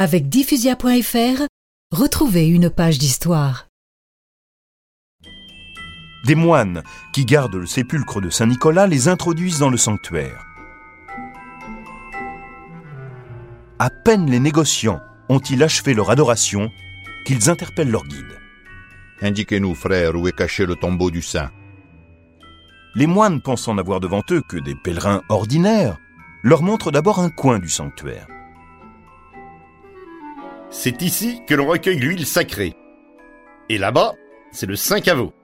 Avec diffusia.fr, retrouvez une page d'histoire. Des moines qui gardent le sépulcre de Saint Nicolas les introduisent dans le sanctuaire. À peine les négociants ont-ils achevé leur adoration qu'ils interpellent leur guide. Indiquez-nous, frère, où est caché le tombeau du saint. Les moines, pensant n'avoir devant eux que des pèlerins ordinaires, leur montrent d'abord un coin du sanctuaire. C'est ici que l'on recueille l'huile sacrée. Et là-bas, c'est le Saint Caveau.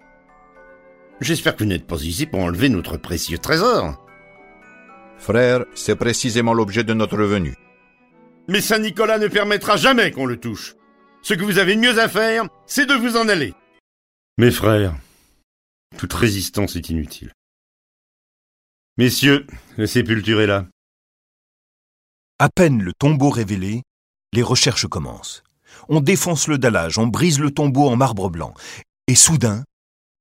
J'espère que vous n'êtes pas ici pour enlever notre précieux trésor. Frère, c'est précisément l'objet de notre venue. Mais Saint Nicolas ne permettra jamais qu'on le touche. Ce que vous avez de mieux à faire, c'est de vous en aller. Mes frères, toute résistance est inutile. Messieurs, la sépulture est là. À peine le tombeau révélé, les recherches commencent. On défonce le dallage, on brise le tombeau en marbre blanc. Et soudain,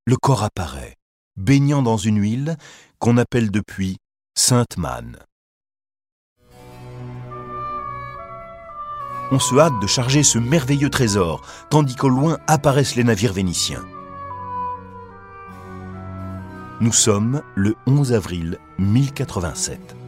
le corps apparaît, baignant dans une huile qu'on appelle depuis Sainte Manne. On se hâte de charger ce merveilleux trésor, tandis qu'au loin apparaissent les navires vénitiens. Nous sommes le 11 avril 1087.